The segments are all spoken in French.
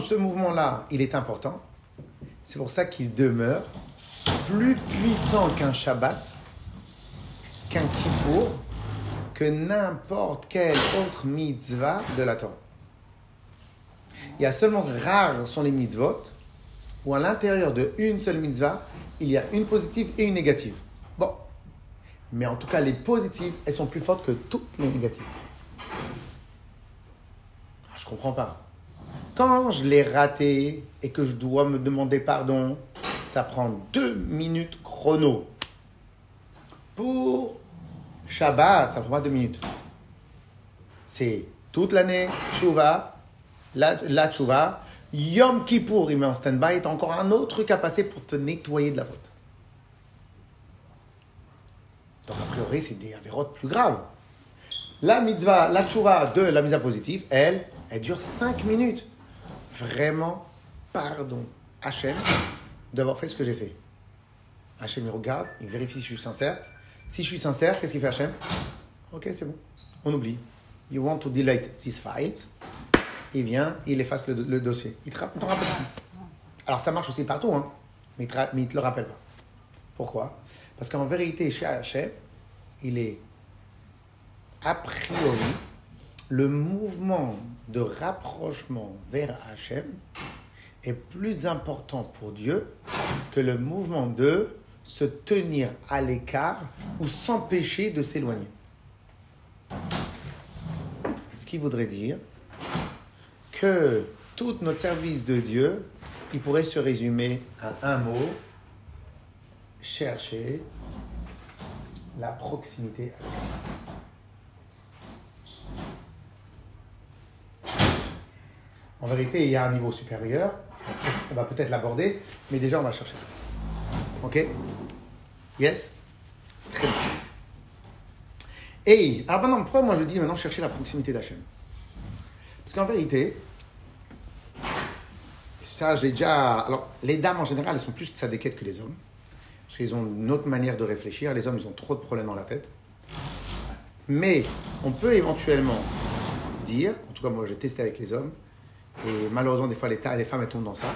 Ce mouvement-là, il est important, c'est pour ça qu'il demeure plus puissant qu'un Shabbat, qu'un Kippour, que n'importe quelle autre mitzvah de la Torah. Il y a seulement rares sont les mitzvot où à l'intérieur de une seule mitzvah, il y a une positive et une négative. Bon. Mais en tout cas, les positives, elles sont plus fortes que toutes les négatives. Ah, je comprends pas. Quand je l'ai raté et que je dois me demander pardon, ça prend deux minutes chrono. Pour Shabbat, ça prend pas deux minutes. C'est toute l'année, Tchouva, la, la Tchouva, Yom Kippour, il met en stand-by, t'as encore un autre truc à passer pour te nettoyer de la faute. Donc, a priori, c'est des avérotes plus graves. La mitzvah, la tchouva de la mise à positive, elle, elle dure 5 minutes. Vraiment, pardon, Hachem, d'avoir fait ce que j'ai fait. Hachem, il regarde, il vérifie si je suis sincère. Si je suis sincère, qu'est-ce qu'il fait Hachem? Ok, c'est bon, on oublie. You want to delete these files il vient, il efface le, dossier. Il te, rappelle Alors ça marche aussi partout, hein, mais il ne te, le rappelle pas. Pourquoi? Parce qu'en vérité, chez Hachem, il est a priori le mouvement de rapprochement vers Hachem est plus important pour Dieu que le mouvement de se tenir à l'écart ou s'empêcher de s'éloigner. Ce qui voudrait dire que tout notre service de Dieu, il pourrait se résumer à un mot, chercher la proximité avec En vérité, il y a un niveau supérieur. On va peut-être l'aborder, mais déjà, on va chercher. Ok? Yes? Très bien. Et, alors maintenant, pourquoi moi je dis maintenant chercher la proximité d'Hachem Parce qu'en vérité, ça, je l'ai déjà. Alors, les dames en général, elles sont plus tzadékettes que les hommes. Parce qu'ils ont une autre manière de réfléchir. Les hommes, ils ont trop de problèmes dans la tête. Mais on peut éventuellement dire, en tout cas, moi, j'ai testé avec les hommes, et malheureusement, des fois, les, les femmes, elles tombent dans ça.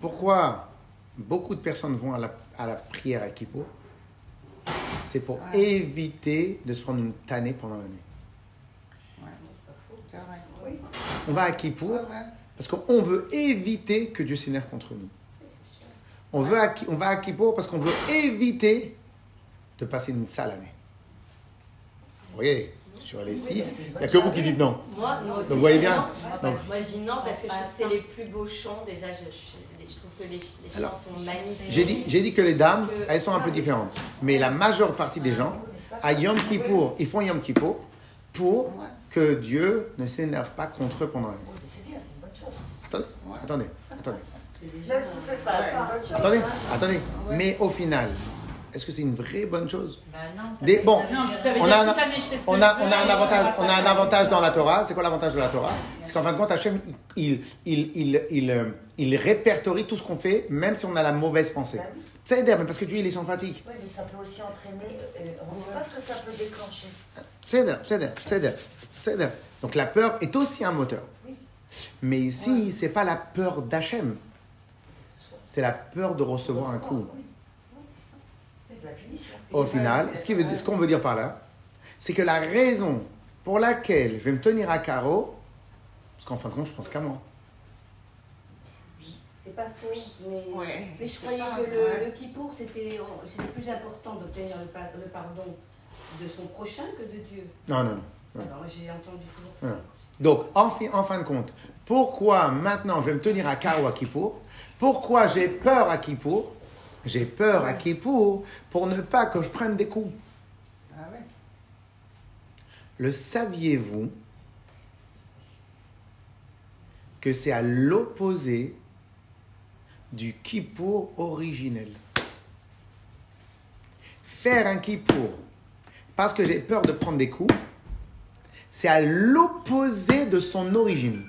Pourquoi beaucoup de personnes vont à la, à la prière à Kippour? C'est pour éviter de se prendre une tannée pendant l'année. On va à Kippour parce qu'on veut éviter que Dieu s'énerve contre nous. On, veut on va à Kippour parce qu'on veut éviter de passer une sale année. Vous voyez, sur les six, il n'y a que vous qui dites non. Moi, Donc vous voyez bien Moi, je dis non parce que c'est les plus beaux chants. Déjà, je, trouve que les, chants sont magnifiques. J'ai dit, j'ai dit que les dames, elles sont un peu différentes. Mais la majeure partie des gens, à Yom Kippour, ils font Yom Kippour pour que Dieu ne s'énerve pas contre eux pendant l'année. Attendez, attendez, attendez. Attendez, attendez. Mais au final, est-ce que c'est une vraie bonne chose bah non, Des, Bon, on a, un, on, a, on a un avantage, on a un avantage dans la Torah. C'est quoi l'avantage de la Torah C'est qu'en fin de compte, Hachem, il, il, il, il, il répertorie tout ce qu'on fait, même si on a la mauvaise pensée. C'est mais parce que Dieu, il est sympathique. Oui, mais ça peut aussi entraîner. on ne sait pas ce que ça peut déclencher. C'est c'est Donc la peur est aussi un moteur. Mais ici, c'est pas la peur d'Hachem. C'est la peur de recevoir un coup. Au final, ce qu'on veut, dire par là, c'est que la raison pour laquelle je vais me tenir à carreau, parce qu'en fin de compte, je pense qu'à moi. C'est pas faux, mais, je croyais que le, le Kippour, c'était plus important d'obtenir le, pardon de son prochain que de Dieu. Non, non, non. Alors j'ai entendu toujours ça. Donc, en, en, fin de compte, pourquoi maintenant je vais me tenir à carreau à Kippour? Pourquoi j'ai peur à Kippour? J'ai peur à Kippour pour ne pas que je prenne des coups. Ah ouais. Le saviez-vous que c'est à l'opposé du Kippour originel? Faire un Kippour parce que j'ai peur de prendre des coups, c'est à l'opposé de son origine.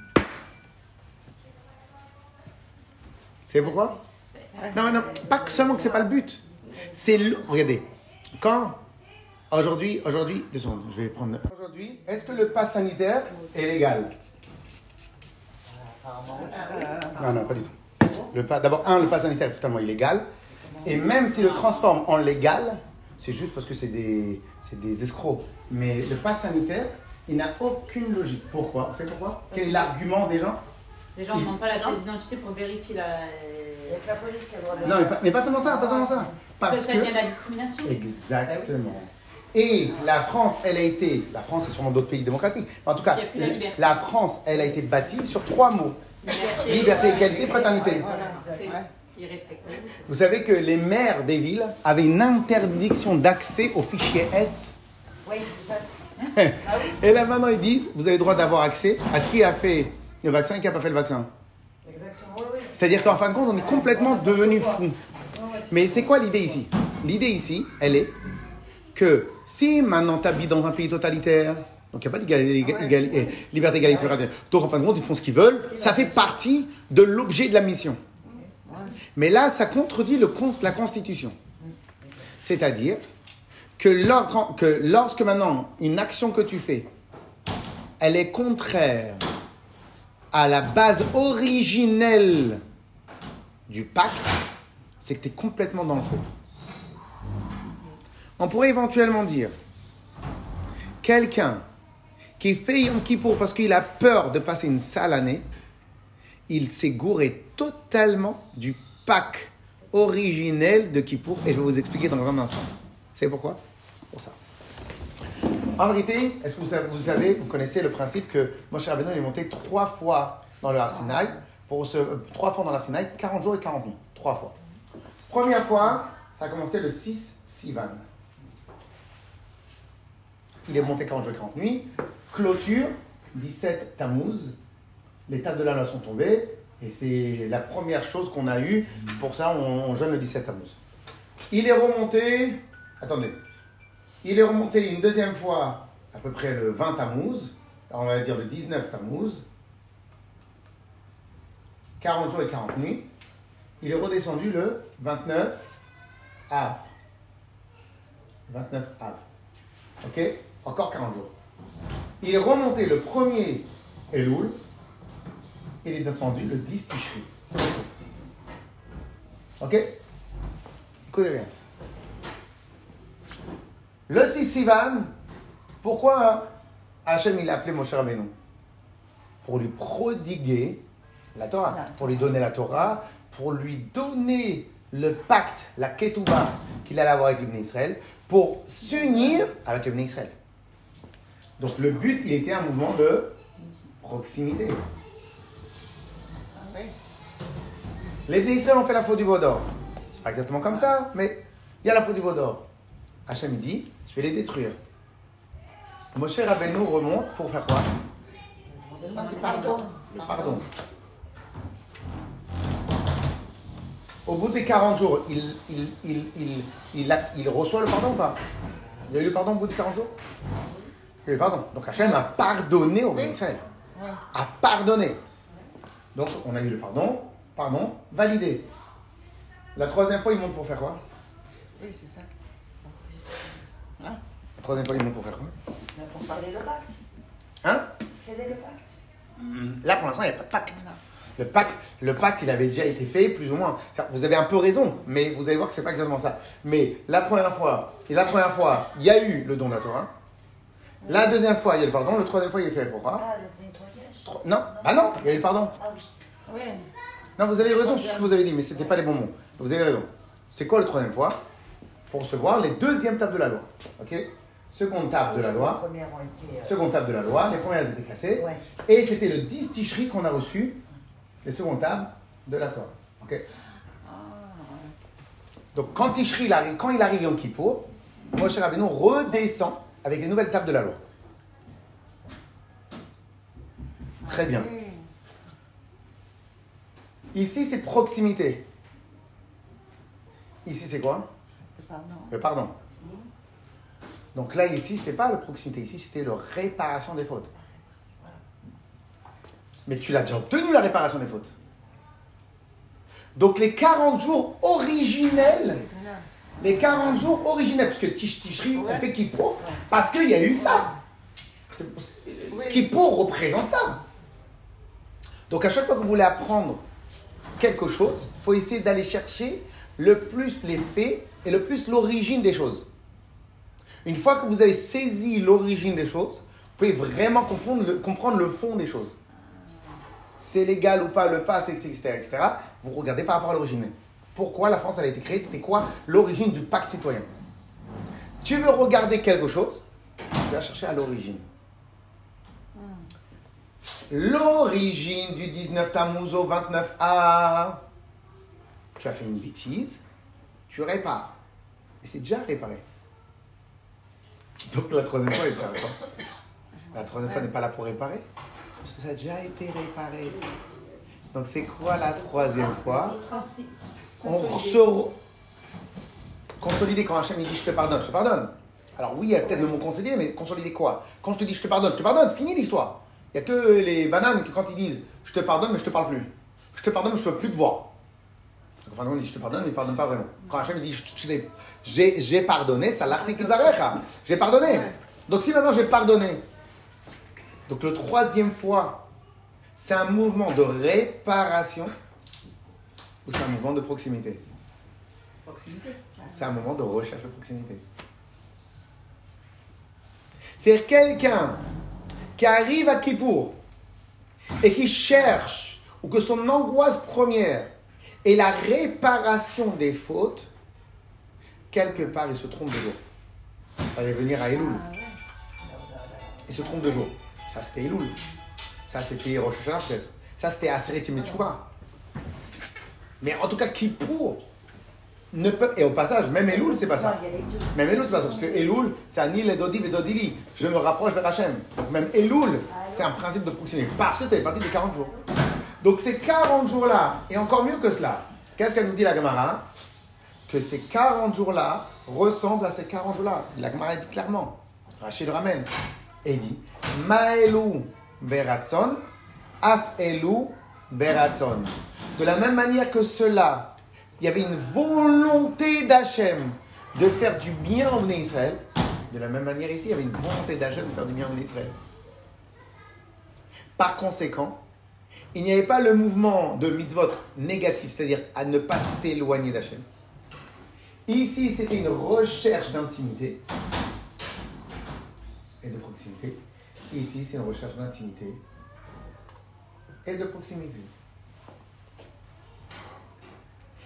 C'est pourquoi? Non, non, pas seulement que c'est pas le but. C'est le... Regardez, quand Aujourd'hui, aujourd'hui, deux secondes, je vais prendre. Aujourd'hui, est-ce que le pass sanitaire est légal? Non, non, pas du tout. Le pas, d'abord, un, le pass sanitaire est totalement illégal. Et même s'il le transforme en légal, c'est juste parce que c'est des, c'est des escrocs. Mais le pass sanitaire, il n'a aucune logique. Pourquoi? Vous savez pourquoi? Quel est l'argument des gens? Les gens ne demandent pas la pièce d'identité pour vérifier la. Il n'y a que la police qui a le droit de Non, mais pas, mais pas seulement ça, pas seulement ça. Parce ça que. vient de la discrimination. Exactement. Et la France, elle a été, la France et sûrement d'autres pays démocratiques, en tout cas, la France, elle a été bâtie sur trois mots. Liberté, Liberté, égalité, fraternité. Irrespectable. Vous savez que les maires des villes avaient une interdiction d'accès aux fichiers S. Oui, ça. Et là maintenant, ils disent, vous avez le droit d'avoir accès à qui a fait le vaccin et qui n'a pas fait le vaccin. C'est-à-dire qu'en fin de compte, on est complètement devenu fou. Mais c'est quoi l'idée ici? L'idée ici, elle est que si maintenant tu habites dans un pays totalitaire, donc il n'y a pas de liberté, égalité, fraternité, donc en fin de compte, ils font ce qu'ils veulent, ça fait partie de l'objet de la mission. Mais là, ça contredit le, la Constitution. C'est-à-dire que, que lorsque maintenant une action que tu fais, elle est contraire à la base originelle du pacte, c'est que tu es complètement dans le feu. On pourrait éventuellement dire, quelqu'un qui fait Yom Kippour parce qu'il a peur de passer une sale année, il s'est gouré totalement du pacte originel de Kippour, et je vais vous expliquer dans un instant. Savez pourquoi? Pour ça. En vérité, est-ce que vous savez, vous savez, vous connaissez le principe que Moshe Rabbeinu est monté trois fois dans le Arsinaï, pour se, euh, trois fois dans l'Arsinaï, 40 jours et 40 nuits. Trois fois. Première fois, ça a commencé le 6 Sivan. Il est monté 40 jours et 40 nuits. Clôture, 17 Tammuz. Les tables de la loi sont tombées. Et c'est la première chose qu'on a eue. Pour ça, on, on jeûne le 17 Tammuz. Il est remonté. Attendez. Il est remonté une deuxième fois, à peu près le 20 Tammuz. On va dire le 19 Tammuz. 40 jours et 40 nuits. Il est redescendu le 29 Av. 29 Av. Ok? Encore 40 jours. Il est remonté le 1er Elul. Il est descendu le 10 Tishri. Ok? Écoutez bien. Le 6 Sivan, pourquoi Hachem il a appelé Moshe Rabbeinu Pour lui prodiguer la Torah, pour lui donner la Torah, pour lui donner le pacte, la Ketouba qu'il allait avoir avec l'Ibn Israël, pour s'unir avec l'Ibn Israël. Donc le but, il était un mouvement de proximité. Oui. Les Israël ont fait la faute du veau d'or. C'est pas exactement comme ça, mais il y a la faute du veau d'or. Hachem dit, je vais les détruire. Moshe Rabbeinu remonte pour faire quoi? Pardon. Le pardon. Au bout des 40 jours, il, il, il, il, reçoit le pardon ou pas? Il y a eu le pardon au bout des 40 jours? Il y a eu le pardon. Donc Hachem a pardonné au Israël. A pardonné. Donc on a eu le pardon, pardon, validé. La troisième fois, il monte pour faire quoi? Oui, c'est ça. Troisième fois, il monte pour faire quoi pour sceller le pacte. Hein Sceller le pacte. Là, pour l'instant, il n'y a pas de pacte. Non. Le pacte, le pacte, il avait déjà été fait, plus ou moins. Vous avez un peu raison, mais vous allez voir que c'est pas exactement ça. Mais la première fois, et la première fois, il y a eu le don de la Torah. La deuxième fois, il y a eu le pardon. Le troisième fois, il est fait. Pourquoi Ah, le nettoyage. Tro- Non, bah non, il y a eu le pardon. Ah oui. Oui. Non, vous avez raison sur ce que vous avez dit, mais ce n'était pas les bons mots. Vous avez raison. C'est quoi le troisième fois? Pour recevoir les deuxièmes tables de la loi. Ok? Seconde table de la Les loi. premières ont été. euh, Seconde table de la loi. Les premières étaient cassées. Ouais. Et c'était le 10 Tishri qu'on a reçu, les secondes tables de la Torah. Donc quand Tishri, il arrive, quand il arrive Yom Kippour, Moshe Rabbeinu redescend avec les nouvelles tables de la loi. Très bien. Ici, c'est proximité. Ici, c'est quoi? Pardon. Le pardon. Donc là, ici, c'était pas la proximité. Ici, c'était la réparation des fautes. Mais tu l'as déjà obtenu, la réparation des fautes. Donc les 40 jours originels. Les 40 jours originels, parce que Tish Tishri, on fait Kippour, parce qu'il y a eu ça. Kippour représente ça. Donc à chaque fois que vous voulez apprendre quelque chose, il faut essayer d'aller chercher le plus les faits et le plus l'origine des choses. Une fois que vous avez saisi l'origine des choses, vous pouvez vraiment comprendre le, fond des choses. C'est légal ou pas le pass, etc., etc. Vous regardez par rapport à l'origine. Pourquoi la France a été créée? C'était quoi l'origine du pacte citoyen? Tu veux regarder quelque chose, tu vas chercher à l'origine. L'origine du 19 Tammuz au 29A. Tu as fait une bêtise, tu répares. Et c'est déjà réparé. Donc la troisième fois, s'arrête La troisième fois n'est pas là pour réparer, parce que ça a déjà été réparé. Donc c'est quoi la troisième fois On se consolider quand Hachem dit je te pardonne, je te pardonne. Alors oui, il y a peut-être le mot consolider, mais consolider quoi Quand je te dis je te pardonne, je te pardonne, fini l'histoire. Il n'y a que les bananes qui quand ils disent je te pardonne mais je te parle plus. Je te pardonne mais je ne peux plus te voir. Enfin, on dit je te pardonne, mais il ne pardonne pas vraiment. Quand Hachem dit j'ai pardonné, ça l'article d'Arecha. J'ai pardonné. Donc si maintenant j'ai pardonné, donc le troisième fois, c'est un mouvement de réparation ou c'est un mouvement de proximité? Proximité. C'est un moment de recherche de proximité. C'est quelqu'un qui arrive à Kippour et qui cherche, ou que son angoisse première est la réparation des fautes, quelque part il se trompe de jour. Il va venir à Elul. Il se trompe de jour. Ça c'était Elul. Ça c'était Rosh Hashanah peut-être. Ça c'était Aseret Mais en tout cas, Kippour, ne peut, et au passage, même Elul, c'est pas ça. Même Elul, c'est pas ça. Parce que Elul, c'est Anil et Dodi et Dodili. Je me rapproche vers Hachem. Donc même Elul, c'est un principe de proximité. Parce que ça fait partie des 40 jours. Donc ces 40 jours-là, et encore mieux que cela, qu'est-ce qu'elle nous dit la Gemara? Que ces 40 jours-là ressemblent à ces 40 jours-là. La Gemara dit clairement. Rachid ramène. Et dit Maelu beratson, af elu. De la même manière que cela il y avait une volonté d'Hachem de faire du bien en Israël. De la même manière ici, il y avait une volonté d'Hachem de faire du bien en Israël. Par conséquent, il n'y avait pas le mouvement de mitzvot négatif, c'est-à-dire à ne pas s'éloigner d'Hachem. Ici, c'était une recherche d'intimité et de proximité. Ici, c'est une recherche d'intimité et de proximité.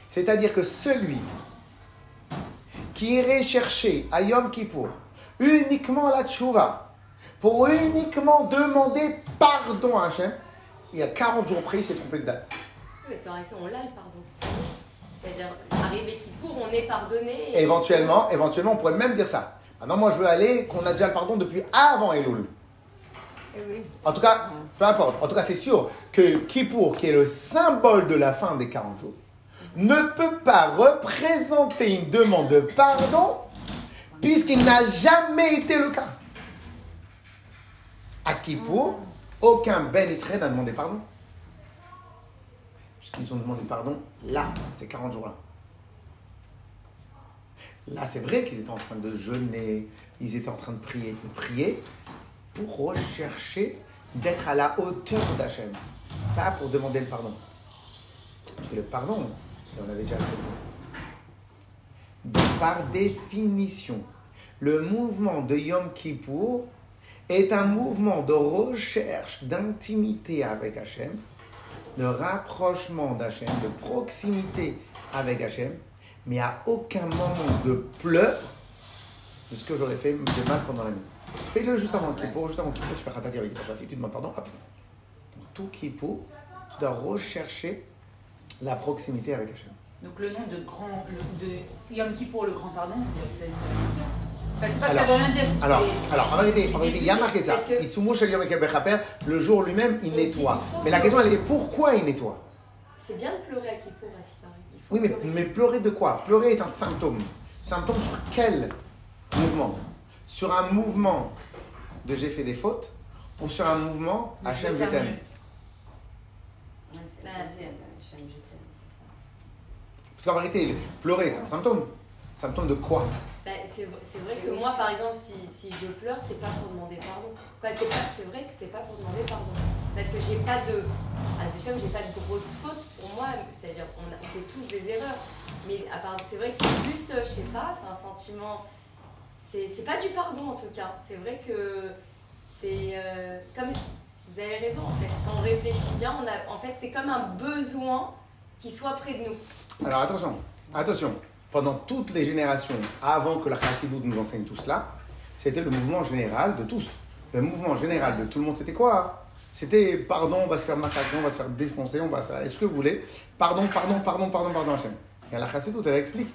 C'est-à-dire que celui qui irait chercher à Yom Kippour uniquement la tchouva, pour uniquement demander pardon à Hachem, il y a 40 jours près, il s'est trompé de date. Oui, parce qu'en réalité, on l'a le pardon. C'est-à-dire, arrivé Kippour, on est pardonné. Éventuellement, éventuellement, on pourrait même dire ça. Maintenant, moi, je veux aller qu'on a déjà le pardon depuis avant Elul. Eh en tout cas, peu importe. En tout cas, c'est sûr que Kippour, qui est le symbole de la fin des 40 jours, ne peut pas représenter une demande de pardon puisqu'il n'a jamais été le cas. À Kippour, aucun Ben Israël n'a demandé pardon. Puisqu'ils ont demandé pardon là, ces 40 jours-là. Là, c'est vrai qu'ils étaient en train de jeûner, ils étaient en train de prier, de prier pour rechercher d'être à la hauteur d'Hachem, pas pour demander le pardon. Parce que le pardon, on avait déjà accepté. Donc, par définition, le mouvement de Yom Kippour est un mouvement de recherche d'intimité avec Hachem, de rapprochement d'Hachem, de proximité avec Hachem, mais à aucun moment de pleurs de ce que j'aurais fait de mal pendant la nuit. Fais-le juste avant Kippour, juste avant Kippour, tu fais Khatati avec tes tu demandes pardon, hop. tout Kippour, tu dois rechercher la proximité avec Hachem. Donc le nom de grand de Yom Kippour, le grand pardon, c'est c'est pas que ça veut rien dire. Alors, alors, en vérité, en vérité, il y a marqué ça. Le jour lui-même, il nettoie. Mais la question, elle est pourquoi il nettoie? C'est bien de pleurer à Kippour, Oui, mais, mais pleurer de quoi? Pleurer est un symptôme. Symptôme sur quel mouvement? Sur un mouvement de j'ai fait des fautes ou sur un mouvement Hachem je t'aime? parce qu'en vérité, pleurer, c'est un symptôme. Symptôme de quoi? Bah, C'est vrai que moi, par exemple, si, si je pleure, c'est pas pour demander pardon. C'est vrai que c'est pas pour demander pardon. Parce que j'ai pas de. À ce j'ai pas de grosses fautes pour moi. C'est-à-dire, on, on, fait tous des erreurs. Mais c'est vrai que c'est plus, euh, je sais pas, c'est un sentiment. C'est pas du pardon en tout cas. C'est vrai que c'est. Euh, comme. Vous avez raison en fait. Quand on réfléchit bien, on a, en fait, c'est comme un besoin qui soit près de nous. Alors attention, attention. Pendant toutes les générations, avant que la Chassidoute nous enseigne tout cela, c'était le mouvement général de tous. Le mouvement général de tout le monde, c'était quoi C'était pardon, on va se faire massacrer, on va se faire défoncer, on va ça. Est-ce que vous voulez? Pardon, pardon, pardon, pardon, pardon, Hachem. Et la Chassidoute, elle explique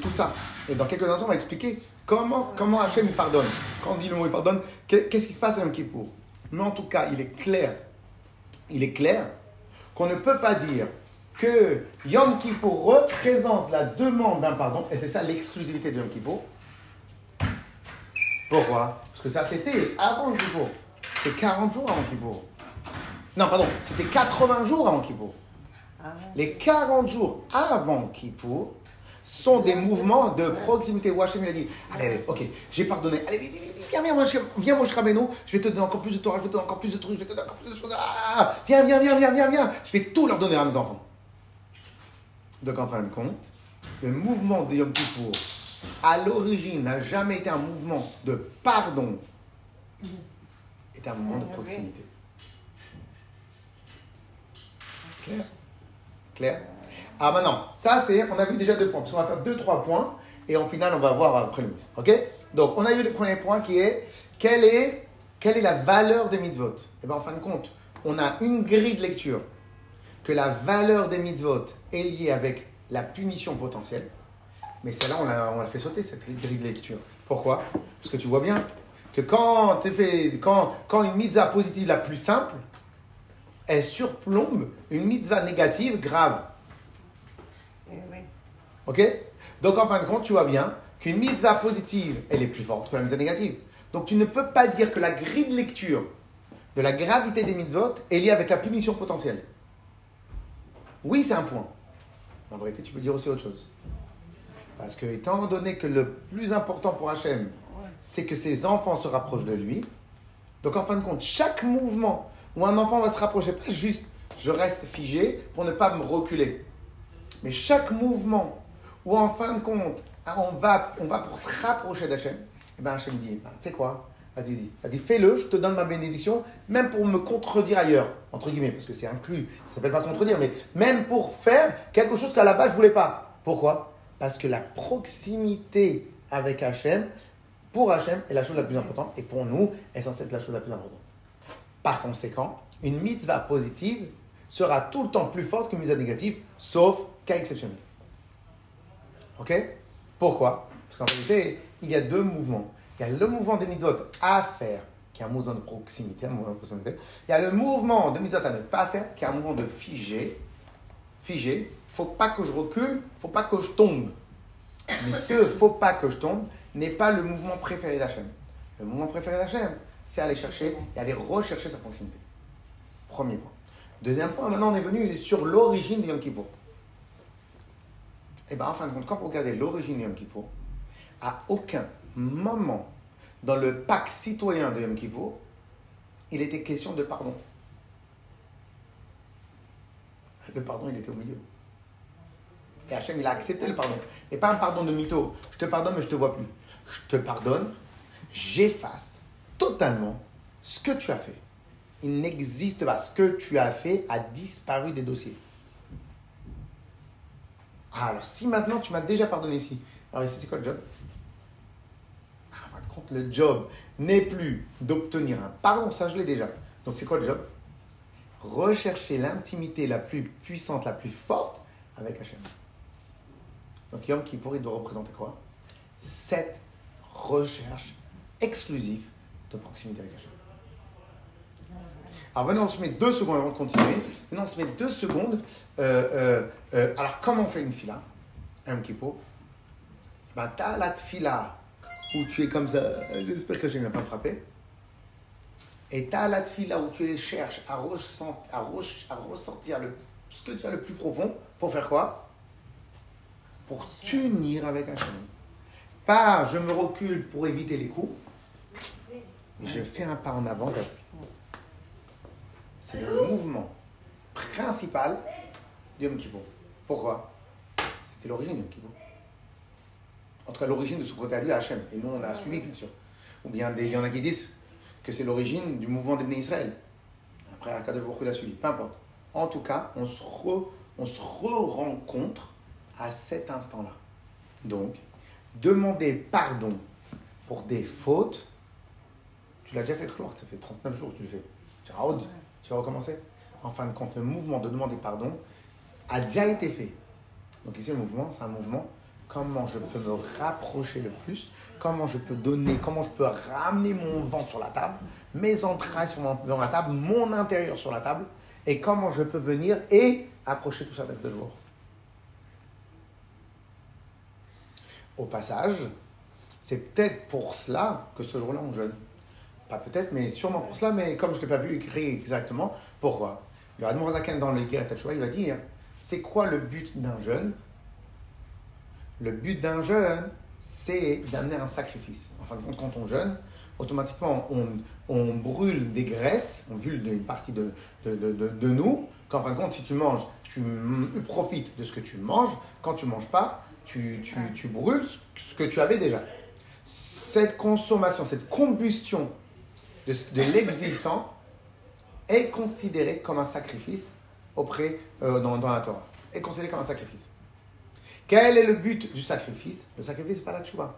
tout, ça. Et dans quelques instants, on va expliquer comment, comment Hachem pardonne. Quand on dit le mot il pardonne, qu'est-ce qui se passe à Yom Kippour? Mais en tout cas, il est clair, il est clair qu'on ne peut pas dire que Yom Kippour représente la demande d'un pardon, et c'est ça l'exclusivité de Yom Kippour. Pourquoi? Parce que ça, c'était avant Yom Kippour. C'était 40 jours avant Kippour. Non, pardon, c'était 80 jours avant Kippour. Les 40 jours avant Kippour sont des mouvements de proximité. Hachem il a dit Allez, allez, ok, j'ai pardonné. Allez, viens, viens, viens, viens, viens, mon Shrabeno, je vais te donner encore plus de Torah, je vais te donner encore plus de trucs, je vais te donner encore plus de choses. Ah, viens, viens, viens, viens, viens, viens. Je vais tout leur donner à mes enfants. Donc, en fin de compte, le mouvement de Yom Kippour, à l'origine, n'a jamais été un mouvement de pardon, est un mouvement de proximité. Clair? Clair? Ah maintenant, ça c'est, on a vu déjà deux points, parce qu'on va faire deux, trois points, et en final on va voir après le mitzvah. Ok? Donc on a eu le premier point qui est, quelle est, quelle est la valeur des mitzvot? Et eh bien en fin de compte, on a une grille de lecture, que la valeur des mitzvot est liée avec la punition potentielle, mais celle-là on l'a, fait sauter cette grille de lecture. Pourquoi? Parce que tu vois bien que quand, fait, quand, quand une mitzvah positive la plus simple, elle surplombe une mitzvah négative grave. Eh ok? Donc en fin de compte, tu vois bien qu'une mitzvah positive, elle est plus forte que la mitzvah négative. Donc tu ne peux pas dire que la grille de lecture de la gravité des mitzvot est liée avec la punition potentielle. Oui, c'est un point. En vérité, tu peux dire aussi autre chose. Parce que, étant donné que le plus important pour Hachem, c'est que ses enfants se rapprochent de lui, donc en fin de compte, chaque mouvement où un enfant va se rapprocher, pas juste je reste figé pour ne pas me reculer. Mais chaque mouvement où en fin de compte, on va, on va pour se rapprocher d'Hachem, et eh bien Hachem dit, ben, tu sais quoi, vas-y, fais-le, je te donne ma bénédiction, même pour me contredire ailleurs, entre guillemets, parce que c'est inclus, ça s'appelle pas contredire, mais même pour faire quelque chose qu'à la base je voulais pas. Pourquoi? Parce que la proximité avec Hachem, pour Hachem, est la chose la plus importante, et pour nous, est censée être la chose la plus importante. Par conséquent, une mitzvah positive sera tout le temps plus forte qu'une mitzvah négative, sauf cas exceptionnel. Ok? Pourquoi? Parce qu'en réalité, il y a deux mouvements. Il y a le mouvement des mitzvot à faire, qui est un mouvement de proximité, un mouvement de proximité. Il y a le mouvement de mitzvot à ne pas faire, qui est un mouvement de figé. Figé. Faut pas que je recule, faut pas que je tombe. Mais ce faut pas que je tombe n'est pas le mouvement préféré d'Hachem. Le mouvement préféré d'Hachem, c'est aller chercher et aller rechercher sa proximité. Premier point. Deuxième point, maintenant on est venu sur l'origine de Yom Kippour. Et eh bien en fin de compte, quand vous regardez l'origine de Yom Kippour, à aucun moment dans le pacte citoyen de Yom Kippour, il était question de pardon. Le pardon, il était au milieu. Et Hachem, il a accepté le pardon. Et pas un pardon de mytho. Je te pardonne, mais je ne te vois plus. Je te pardonne, j'efface totalement ce que tu as fait. Il n'existe pas. Ce que tu as fait a disparu des dossiers. Ah, alors si maintenant tu m'as déjà pardonné ici, alors ici c'est quoi le job ah, En fin de compte, le job n'est plus d'obtenir un pardon, ça je l'ai déjà. Donc c'est quoi le job? Rechercher l'intimité la plus puissante, la plus forte avec Hachem. Donc Yom Kippour, il doit représenter quoi? Cette recherche exclusive de proximité avec Hachem. Alors maintenant, on se met deux secondes avant de continuer. Maintenant, on se met deux secondes. Euh, euh, euh, alors, comment on fait une fila? Un kippo ben, Tu as la fila où tu es comme ça. J'espère que je ne vais pas me frapper. Et tu as la fila où tu cherches à, à, ressentir le, ce que tu as le plus profond pour faire quoi? Pour t'unir avec Hachem. Pas je me recule pour éviter les coups, mais je fais un pas en avant. C'est le mouvement principal du Yom Kippur. Pourquoi? C'était l'origine du Yom Kippur. En tout cas, l'origine de ce côté à lui, à Hachem. Et nous, on a suivi, bien sûr. Ou bien, il y en a qui disent que c'est l'origine du mouvement des Israël. Après, Akadosh Baruch l'a suivi. Peu importe. En tout cas, on se, on se re-rencontre à cet instant-là. Donc, demander pardon pour des fautes, tu l'as déjà fait, Claude, ça fait 39 jours que tu le fais. Tu tu vas recommencer. En fin de compte, le mouvement de demander pardon a déjà été fait. Donc ici, le mouvement, c'est un mouvement comment je peux me rapprocher le plus, comment je peux donner, comment je peux ramener mon ventre sur la table, mes entrailles sur la table, mon intérieur sur la table, et comment je peux venir et approcher tout ça avec de jour. Au passage, c'est peut-être pour cela que ce jour-là on jeûne. Pas peut-être, mais sûrement pour cela, mais comme je ne l'ai pas vu écrit exactement, pourquoi? Le Admor Zaken dans le Guerre il va dire c'est quoi le but d'un jeûne? Le but d'un jeûne, c'est d'amener un sacrifice. En fin de compte, quand on jeûne, automatiquement, on, brûle des graisses, on brûle une partie de, de, de, de nous, qu'en fin de compte, si tu manges, tu profites de ce que tu manges. Quand tu ne manges pas, tu, tu, tu, brûles ce que tu avais déjà. Cette consommation, cette combustion de, de l'existant est considérée comme un sacrifice auprès, euh, dans, dans, la Torah. Est considérée comme un sacrifice. Quel est le but du sacrifice? Le sacrifice, c'est pas la tchouba.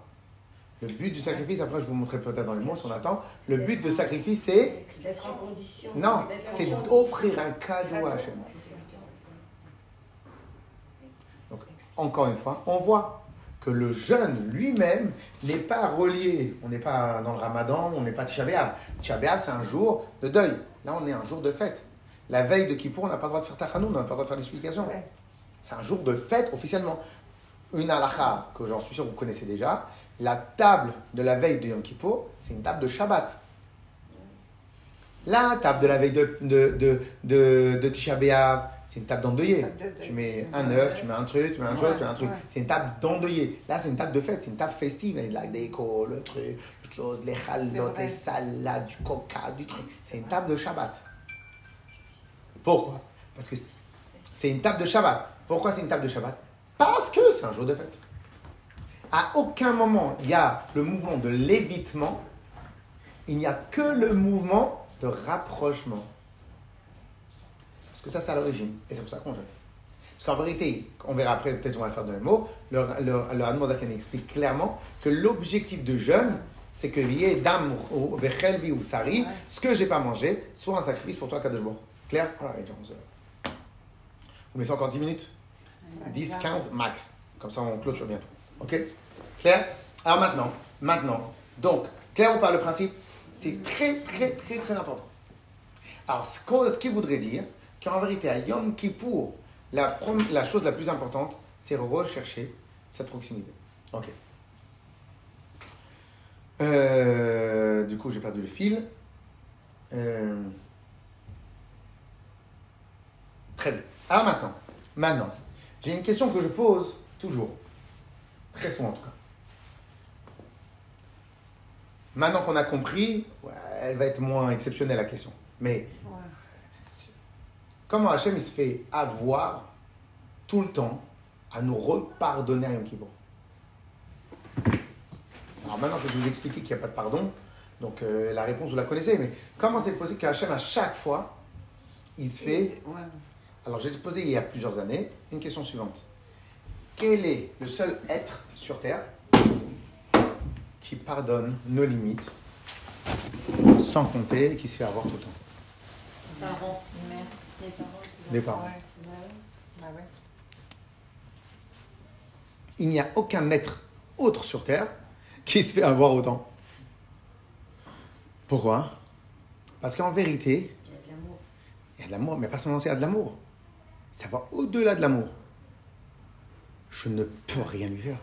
Le but du sacrifice, après je vous montrerai peut-être dans les mots si on attend, le but du sacrifice c'est... Non, c'est d'offrir un cadeau à Hachem. Donc, encore une fois, on voit que le jeûne lui-même n'est pas relié. On n'est pas dans le ramadan, on n'est pas. Tisha B'Av, c'est un jour de deuil. Là, on est un jour de fête. La veille de Kippour, on n'a pas le droit de faire tachanou, on n'a pas le droit de faire l'explication. C'est un jour de fête officiellement. Une halakha que j'en suis sûr que vous connaissez déjà, la table de la veille de Yom Kippur, c'est une table de Shabbat. La table de la veille de, de, de, de, de Tisha B'Av, c'est une table d'endeuillé. Tu mets un œuf, tu mets un truc, tu mets un chose, tu mets un truc. C'est une table d'endeuillé. Là, c'est une table de fête, c'est une table festive avec de la déco, le truc, les choses, les chalotes, les salades, du coca, du truc. C'est une table de Shabbat. Pourquoi? Parce que c'est une table de Shabbat. Pourquoi c'est une table de Shabbat Parce que c'est un jour de fête. À aucun moment il y a le mouvement de l'évitement, il n'y a que le mouvement de rapprochement. Parce que ça, c'est à l'origine. Et c'est pour ça qu'on jeûne. Parce qu'en vérité, on verra après, peut-être on va faire de mots, le, le, le explique clairement que l'objectif de jeûne, c'est que lié dam ou vechelvi ou sari, ce que j'ai pas mangé, soit un sacrifice pour toi, Kadosh Claire Voilà, les gens. Vous mettez encore 10 minutes? 10, 15 max. Comme ça, on clôture bientôt. Ok? Claire? Alors maintenant, maintenant, donc, clair ou pas le principe C'est très, très, très, très important. Alors, ce, qui voudrait dire qu'en vérité, à Yom Kippour, la, la chose la plus importante, c'est rechercher cette proximité. Ok. Euh, du coup, j'ai perdu le fil. Euh, très bien. Alors maintenant, maintenant, j'ai une question que je pose toujours. Très souvent en tout cas. Maintenant qu'on a compris, elle va être moins exceptionnelle la question. Mais comment Hachem il se fait avoir tout le temps à nous repardonner à Yom Kippur? Alors maintenant que je vous expliquer qu'il n'y a pas de pardon, donc euh, la réponse vous la connaissez, mais comment c'est possible qu'Hachem à chaque fois, il se fait... Alors j'ai posé il y a plusieurs années une question suivante quel est le seul être sur Terre qui pardonne nos limites sans compter et qui se fait avoir tout le temps? Les parents, les mères, les parents. Bah Il n'y a aucun être autre sur Terre qui se fait avoir autant. Pourquoi? Parce qu'en vérité, il y a de l'amour. Il y a de l'amour, mais pas seulement il y a de l'amour. Ça va au-delà de l'amour je ne peux rien lui faire.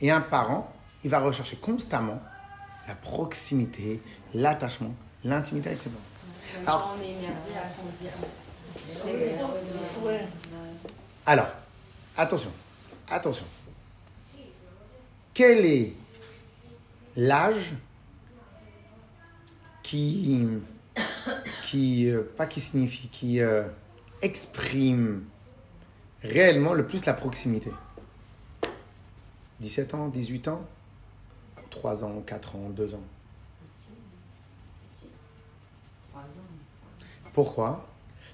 Et un parent, il va rechercher constamment la proximité, l'attachement, l'intimité avec ses parents. Alors, alors, Attention, attention. Quel est l'âge qui, qui euh, pas qui signifie, qui euh, exprime réellement le plus la proximité 17 ans, 18 ans 3 ans, 4 ans, 2 ans Pourquoi?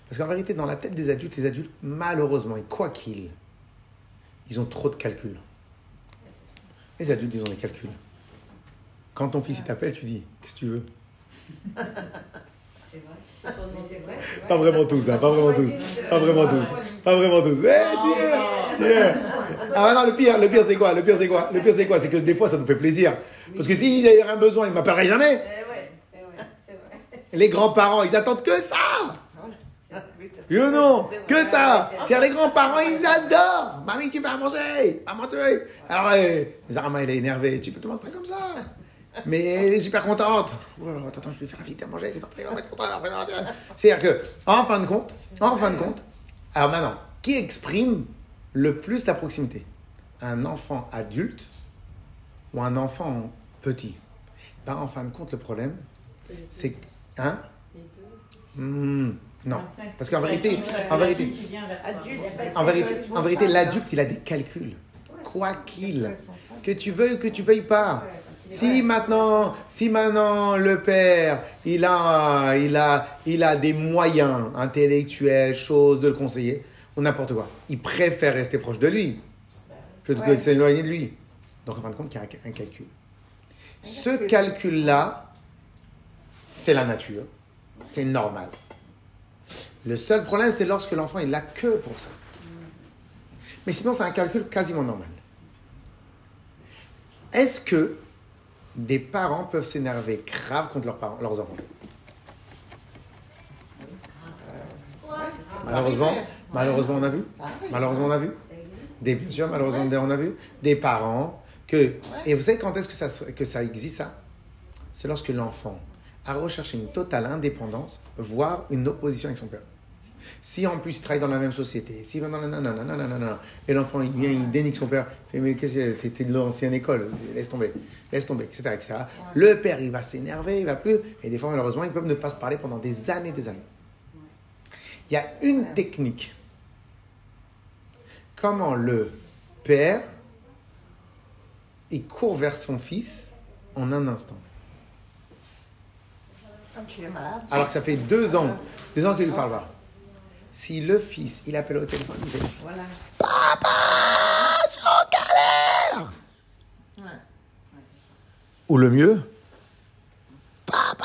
Parce qu'en vérité, dans la tête des adultes, les adultes, malheureusement, et quoi qu'ils, ils ont trop de calculs. Les adultes, ils ont des calculs. Quand ton fils il t'appelle, tu dis Qu'est-ce que tu veux? C'est vrai. Mais c'est vrai, c'est vrai. Pas vraiment tous, hein, pas vraiment tous. Pas vraiment tous. Pas vraiment tous. Mais tu es, tu es. Ah non, le pire, le pire c'est quoi Le pire c'est quoi Le pire c'est quoi C'est que des fois ça nous fait plaisir. Parce que s'il y a un besoin, il m'appellerait jamais. Eh eh. Les grands-parents, ils attendent que ça non Que ça C'est les grands-parents, ils adorent Mamie, tu vas manger manger Alors, euh, Zarma, elle est énervée. Tu peux te montrer comme ça mais elle est super contente. Oh, attends, attends, je vais faire vite à manger, c'est C'est-à-dire que, en fin de compte, en fin de compte, alors maintenant, qui exprime le plus la proximité? Un enfant adulte ou un enfant petit? Ben, En fin de compte, le problème, c'est que. Hein? Hmm, Non. Parce qu'en vérité, en vérité, en vérité, en vérité, l'adulte, il a des calculs. Quoi qu'il, que tu veuilles ou que tu veuilles pas. Si maintenant, si maintenant le père, il a, il a, il a des moyens intellectuels, choses de le conseiller, ou n'importe quoi, il préfère rester proche de lui plutôt que de s'éloigner de lui. Donc en fin de compte, il y a un calcul. Ce calcul-là, c'est la nature, c'est normal. Le seul problème, c'est lorsque l'enfant il l'a que pour ça. Mais sinon, c'est un calcul quasiment normal. Est-ce que des parents peuvent s'énerver grave contre leurs, parents, leurs enfants. Malheureusement, malheureusement on a vu. Malheureusement on a vu. Des, bien sûr, malheureusement on a vu. Des parents que... Et vous savez quand est-ce ça, que ça existe ça? C'est lorsque l'enfant a recherché une totale indépendance, voire une opposition avec son père. Si en plus il travaille dans la même société, si va dans la nanana, et l'enfant il vient, il dénique son père, il fait mais qu'est-ce que t'es de l'ancienne école, laisse tomber, laisse tomber, etc. etc. Le père il va s'énerver, il va plus, et des fois malheureusement ils peuvent ne pas se parler pendant des années, des années. Il y a une technique. Comment le père il court vers son fils en un instant. Alors que ça fait deux ans, deux ans qu'il lui parle pas. Si le fils, il appelle au téléphone, il dit Voilà. Papa, je suis en galère Ou le mieux Papa,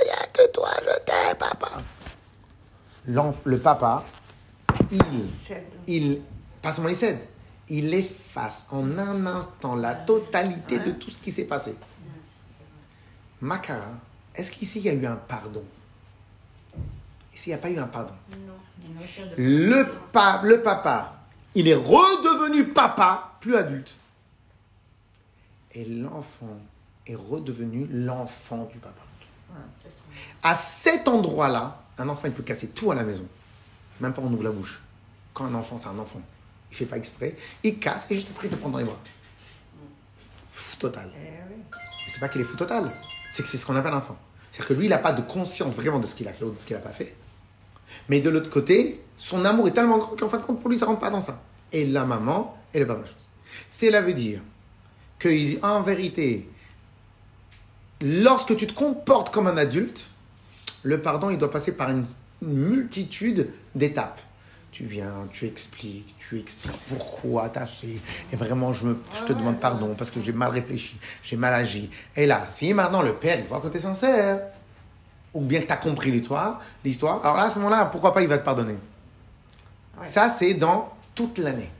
il n'y a que toi, je t'aime, papa. le papa, il, il, pas seulement il cède, il efface en un instant la totalité de tout ce qui s'est passé. Makara, est-ce qu'ici il y a eu un pardon? Ici, il n'y a pas eu un pardon? Non. Le, le papa, il est redevenu papa, plus adulte. Et l'enfant est redevenu l'enfant du papa. À cet endroit-là, un enfant, il peut casser tout à la maison. Même pas on ouvre la bouche. Quand un enfant, c'est un enfant. Il fait pas exprès. Il casse et juste pris de prendre dans les bras. Fou total. Eh c'est pas qu'il est fou total. C'est que c'est ce qu'on appelle un enfant. C'est-à-dire que lui, il n'a pas de conscience vraiment de ce qu'il a fait ou de ce qu'il n'a pas fait. Mais de l'autre côté, son amour est tellement grand qu'en fin de compte, pour lui, ça ne rentre pas dans ça. Et la maman, elle est pas la chose. Cela veut dire qu'en vérité, lorsque tu te comportes comme un adulte, le pardon, il doit passer par une multitude d'étapes. Tu viens, tu expliques, tu expliques pourquoi tu as fait. Et vraiment, je, me, je te demande pardon parce que j'ai mal réfléchi, j'ai mal agi. Et là, si maintenant le père, il voit que tu es sincère, ou bien que tu as compris l'histoire, l'histoire, alors là, à ce moment-là, pourquoi pas il va te pardonner Ça, c'est dans toute l'année.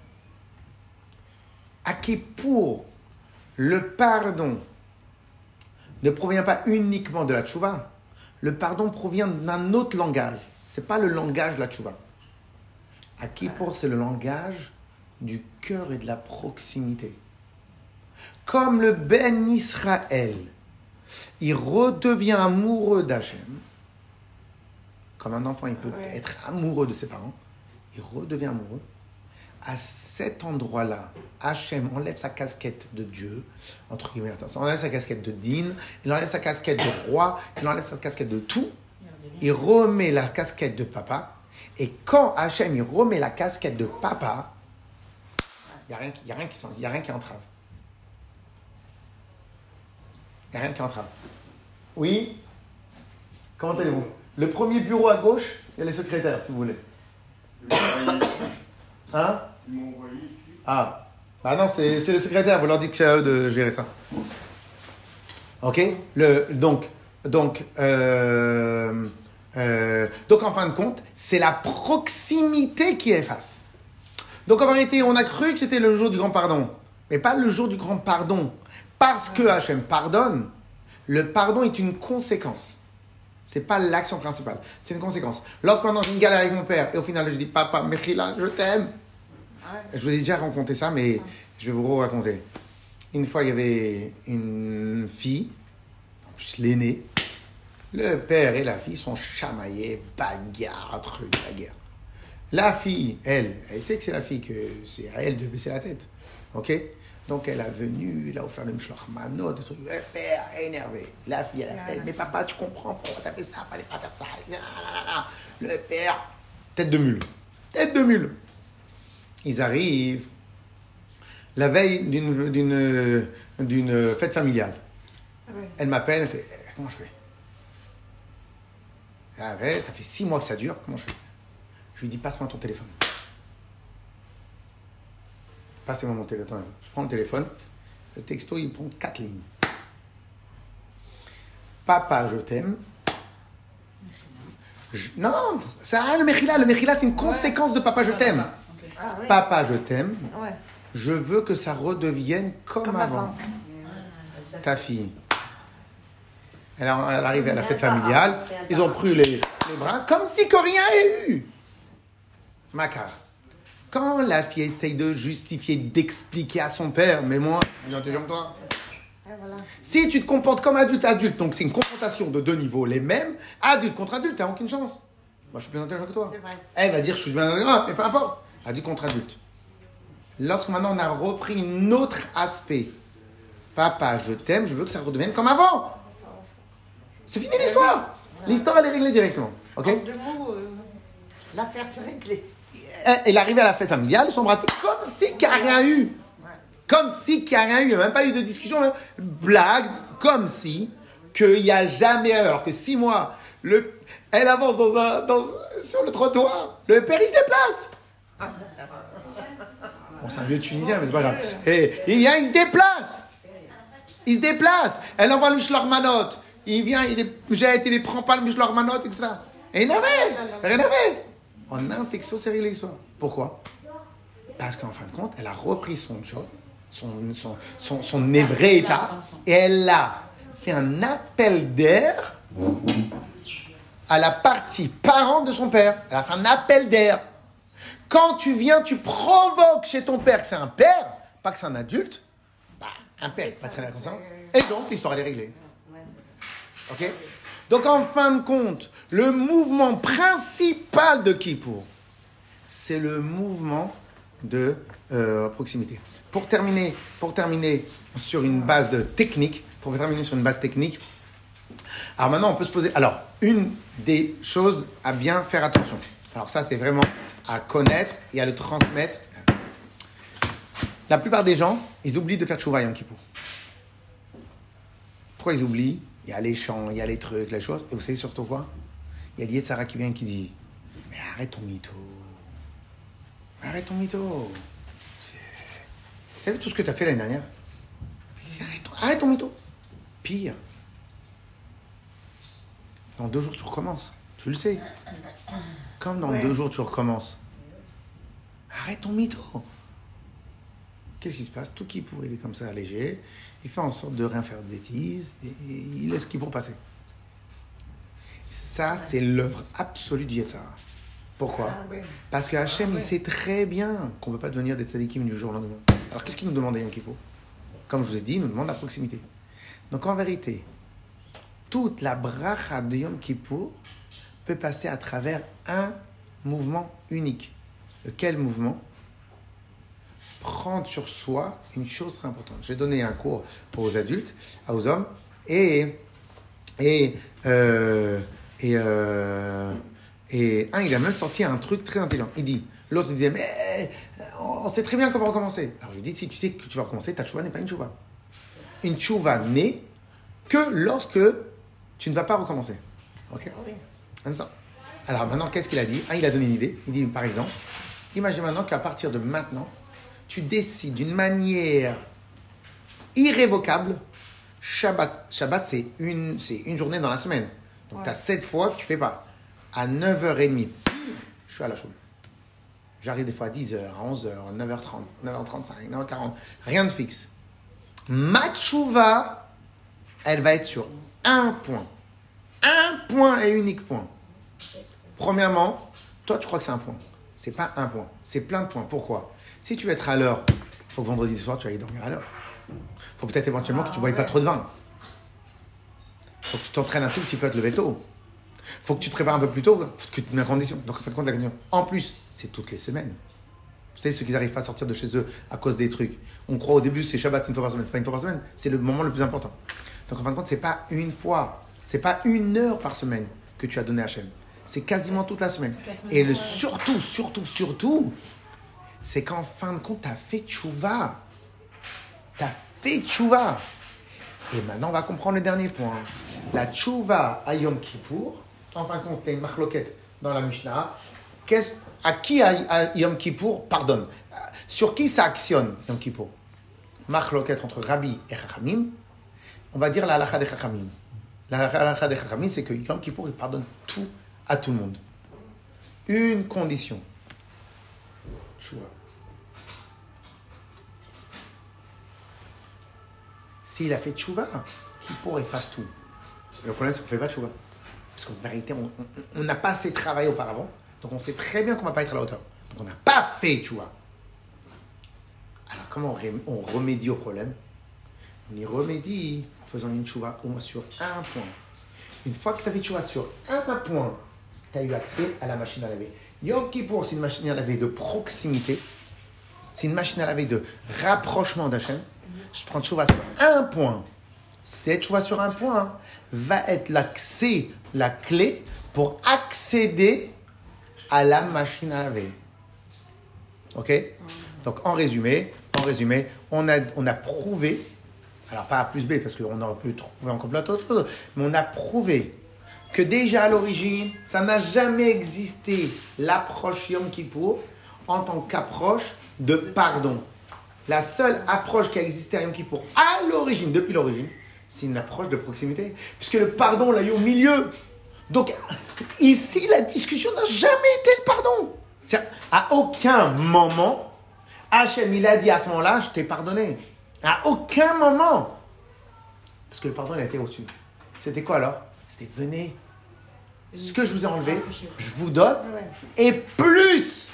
À qui pour le pardon ne provient pas uniquement de la tchouva, le pardon provient d'un autre langage. C'est pas le langage de la tchouva. À qui pour c'est le langage du cœur et de la proximité. Comme le Ben Israël il redevient amoureux d'Hachem. Comme un enfant, il peut être amoureux de ses parents. Il redevient amoureux. à cet endroit-là, Hachem enlève sa casquette de Dieu, entre guillemets, enlève sa casquette de Din, il enlève sa casquette de roi, il enlève sa casquette de tout, il remet la casquette de papa, et quand Hachem il remet la casquette de papa, il n'y a, rien qui- y a, rien qui s'en- y a rien qui entrave. Il n'y a rien qui entrave. Oui Comment allez-vous? Le premier bureau à gauche, il y a les secrétaires, si vous voulez. Hein? Ils m'ont envoyé ici. Ah, bah non, c'est c'est le secrétaire, vous leur dites que c'est à eux de gérer ça. Ok le, Donc, donc, euh, euh, donc en fin de compte, c'est la proximité qui efface. Donc en vérité, on a cru que c'était le jour du grand pardon, mais pas le jour du grand pardon. Parce que Hachem pardonne, le pardon est une conséquence. C'est pas l'action principale, c'est une conséquence. Lorsque maintenant j'ai une galère avec mon père et au final je dis papa, Mechila, je t'aime. Je vous ai déjà raconté ça, mais je vais vous raconter. Une fois, il y avait une fille, en plus l'aînée. Le père et la fille sont chamaillés, bagarre, truc, bagarre. La fille, elle, elle sait que c'est la fille, que c'est à elle de baisser la tête. Ok? Donc elle a venu, elle a offert le mishloach manot, des trucs. Le père est énervé. La fille, elle appelle, mais papa, tu comprends pourquoi t'as fait ça? Fallait pas faire ça. Nanana. Le père, tête de mule. Tête de mule. Ils arrivent la veille d'une- d'une d'une fête familiale. Elle m'appelle, elle fait Eh, Comment je fais? Ah ouais, Ça fait six mois que ça dure, comment je fais? Je lui dis Passe-moi ton téléphone. Passez-moi mon téléphone. Je prends le téléphone, le texto il prend quatre lignes. Papa, je t'aime. Je- Non, ça rien le Mechila. Le Mechila, c'est une conséquence de Papa, je t'aime. Ah. Papa, je t'aime. Ouais. Je veux que ça redevienne comme, Comme avant. avant. Ta fille. Elle, a- elle arrive à la fête familiale. Ils ont pris les, les bras comme si que rien n'ait eu. Maca. Quand la fille essaye de justifier, d'expliquer à son père, mais moi, plus intelligent que toi. Voilà. Si tu te comportes comme adulte, adulte, donc c'est une confrontation de deux niveaux, les mêmes, adulte contre adulte, t'as aucune chance. Moi, je suis plus intelligent que toi. C'est. Elle va dire, je suis bien intelligent, mais peu importe. Adulte contre adulte. Lorsque maintenant on a repris un autre aspect, papa, je t'aime, je veux que ça redevienne comme avant. C'est fini l'histoire. L'histoire, elle est réglée directement. Ok? En deux mots, euh, l'affaire s'est réglée. Elle elle arrivée à la fête familiale, ils embrassés comme si qu'il n'y a rien eu. Comme si qu'il n'y a rien eu. Il n'y a même pas eu de discussion, même blague, comme si qu'il n'y a jamais. Alors que six mois, le, elle avance dans un, dans- sur le trottoir, le père il se déplace. Bon, c'est un vieux tunisien, mais c'est pas grave. Et il vient, il se déplace. Il se déplace. Elle envoie le Mishloch Manot. Il vient, il les jette, il les prend pas le Mishloch Manot, etc. Et il n'avait, rien n'avait. En un texto, c'est réglé l'histoire. Pourquoi? Parce qu'en fin de compte, elle a repris son job, son, son, son, son vrai état, et elle a fait un appel d'air à la partie parent de son père. Elle a fait un appel d'air. Quand tu viens, tu provoques chez ton père que c'est un père, pas que c'est un adulte, bah, un père, pas très bien comme ça. Et donc, l'histoire, elle est réglée. Ok? Donc, en fin de compte, le mouvement principal de Kippour, c'est le mouvement de euh, proximité. Pour terminer, pour terminer sur une base de technique, pour terminer sur une base technique, alors maintenant on peut se poser. Alors, une des choses à bien faire attention. Alors ça, c'est vraiment à connaître et à le transmettre. La plupart des gens, ils oublient de faire tchouva Yom Kippour. Pourquoi ils oublient Il y a les chants, il y a les trucs, les choses. Et vous savez surtout quoi? Il y a Yetzara qui vient qui dit Mais arrête ton mytho. Arrête ton mytho. T'as vu tout ce que tu as fait l'année dernière? Arrête, ton- arrête ton mytho. Pire. Dans deux jours, tu recommences. Tu le sais. Comme dans Ouais. deux jours, tu recommences. Arrête ton mytho. Qu'est-ce qui se passe? Tout qui pourrait, il est comme ça allégé. Il fait en sorte de rien faire de bêtises. Et, et il laisse qui pour passer. Ça, c'est l'œuvre absolue du Yetzara. Pourquoi Ah. Parce que Hachem, Ah il sait très bien qu'on ne peut pas devenir des tzadikim du jour au lendemain. Alors qu'est-ce qu'il nous demande à Yom Kippur Comme je vous ai dit, il nous demande la proximité. Donc en vérité, toute la bracha de Yom Kippur peut passer à travers un mouvement unique. Lequel mouvement? Prendre sur soi une chose très importante. J'ai donné un cours aux adultes, aux hommes, et, et, euh, et, euh, et un, il a même sorti un truc très intelligent. Il dit, l'autre il disait, mais on sait très bien va recommencer. Alors je lui dis, si tu sais que tu vas recommencer, ta chouva n'est pas une chouva. Une chouva n'est que lorsque tu ne vas pas recommencer. Ok? Alors maintenant, qu'est-ce qu'il a dit? Ah, il a donné une idée. Il dit, par exemple, imagine maintenant qu'à partir de maintenant, tu décides d'une manière irrévocable, Shabbat. Shabbat, c'est une, une journée dans la semaine. Donc tu as sept fois que tu fais pas. À 9h30, je suis à la chaude. J'arrive des fois à 10h, à 11h, à 9h30, 9h35, 9h40. Rien de fixe. Ma tchouva, elle va être sur un point. Un point et unique point. Premièrement, toi, tu crois que c'est un point. C'est pas un point. C'est plein de points. Pourquoi? Si tu veux être à l'heure, il faut que vendredi soir, tu ailles dormir à l'heure. Il faut peut-être éventuellement que tu ne boives pas trop de vin. Il faut que tu t'entraînes un tout petit peu à te lever tôt. Il faut que tu te prépares un peu plus tôt, faut que tu te mets en condition. Donc, faites compte de la condition. En plus, c'est toutes les semaines. Vous savez, ceux qui n'arrivent pas à sortir de chez eux à cause des trucs. On croit au début, c'est Shabbat, c'est une fois par semaine. C'est pas une fois par semaine, c'est le moment le plus important. Donc, en fin de compte, c'est pas une fois, c'est pas une heure par semaine que tu as donné à Hachem. C'est quasiment toute la semaine. Et le surtout, surtout, surtout, c'est qu'en fin de compte, tu as fait tchouva. Tu as fait tchouva. Et maintenant, on va comprendre le dernier point. La tchouva à Yom Kippour, en fin de compte, il y une marloquette dans la Mishnah. Qu'est-ce- à qui à, à Yom Kippour pardonne? Sur qui ça actionne Yom Kippour Marloquette entre Rabbi et Chachamim. On va dire la halakha des Chachamim. La halakha des Chachamim, c'est que Yom Kippour, il pardonne tout à tout le monde. Une condition. Tchouva. S'il a fait tchouva, Kippour efface tout. Le problème, c'est qu'on ne fait pas tchouva. Parce qu'en vérité, on- n'a pas assez travaillé auparavant. Donc on sait très bien qu'on ne va pas être à la hauteur. Donc on n'a pas fait tchouva. Alors comment on remédie au problème? On y remédie en faisant une tchouva au moins sur un point. Une fois que tu as fait tchouva sur un point, tu as eu accès à la machine à laver. Yom Kippour, c'est une machine à laver de proximité. C'est une machine à laver de rapprochement d'Hachem. Je prends tchouva sur un point. Cette tchouva sur un point va être l'accès, la clé pour accéder à la machine à laver. Ok? Donc en résumé, en résumé, on a, on a prouvé, alors pas A plus B parce qu'on aurait pu trouver encore plein d'autres choses, mais on a prouvé que déjà à l'origine, ça n'a jamais existé l'approche Yom Kippour en tant qu'approche de pardon. La seule approche qui a existé à Yom Kippour à l'origine, depuis l'origine, c'est une approche de proximité. Puisque le pardon, on l'a eu au milieu. Donc, ici, la discussion n'a jamais été le pardon. C'est-à-dire, À aucun moment, Hachem, il a dit à ce moment-là, je t'ai pardonné. À aucun moment. Parce que le pardon, il a été au-dessus. C'était quoi alors? C'était venez. Ce que je vous ai enlevé, je vous donne. Et plus.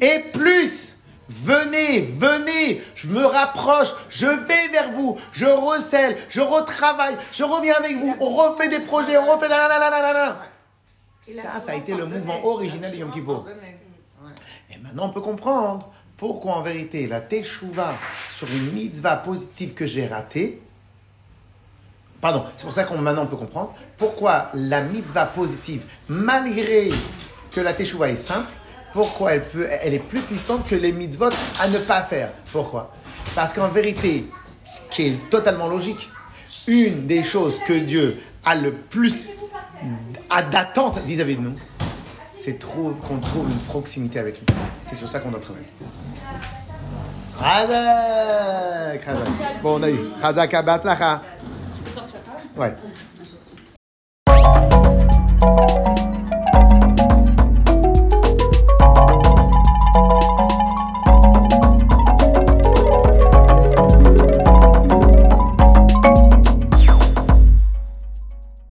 Et plus. Venez, venez, je me rapproche, je vais vers vous, je recèle, je retravaille, je reviens avec vous, on refait des projets, on refait la la la la la la. Ça, ça a été le mouvement original de Yom Kippour. Et maintenant, on peut comprendre pourquoi, en vérité, la teshuva sur une mitzvah positive que j'ai ratée, pardon, c'est pour ça qu'on maintenant on peut comprendre pourquoi la mitzvah positive, malgré que la teshuva est simple, pourquoi elle, peut, est plus puissante que les mitzvot à ne pas faire. Pourquoi? Parce qu'en vérité, ce qui est totalement logique, une des choses que Dieu a le plus d'attente vis-à-vis de nous, c'est qu'on trouve une proximité avec lui. C'est sur ça qu'on doit travailler. Bon, on a eu. Abatzlacha. Ouais.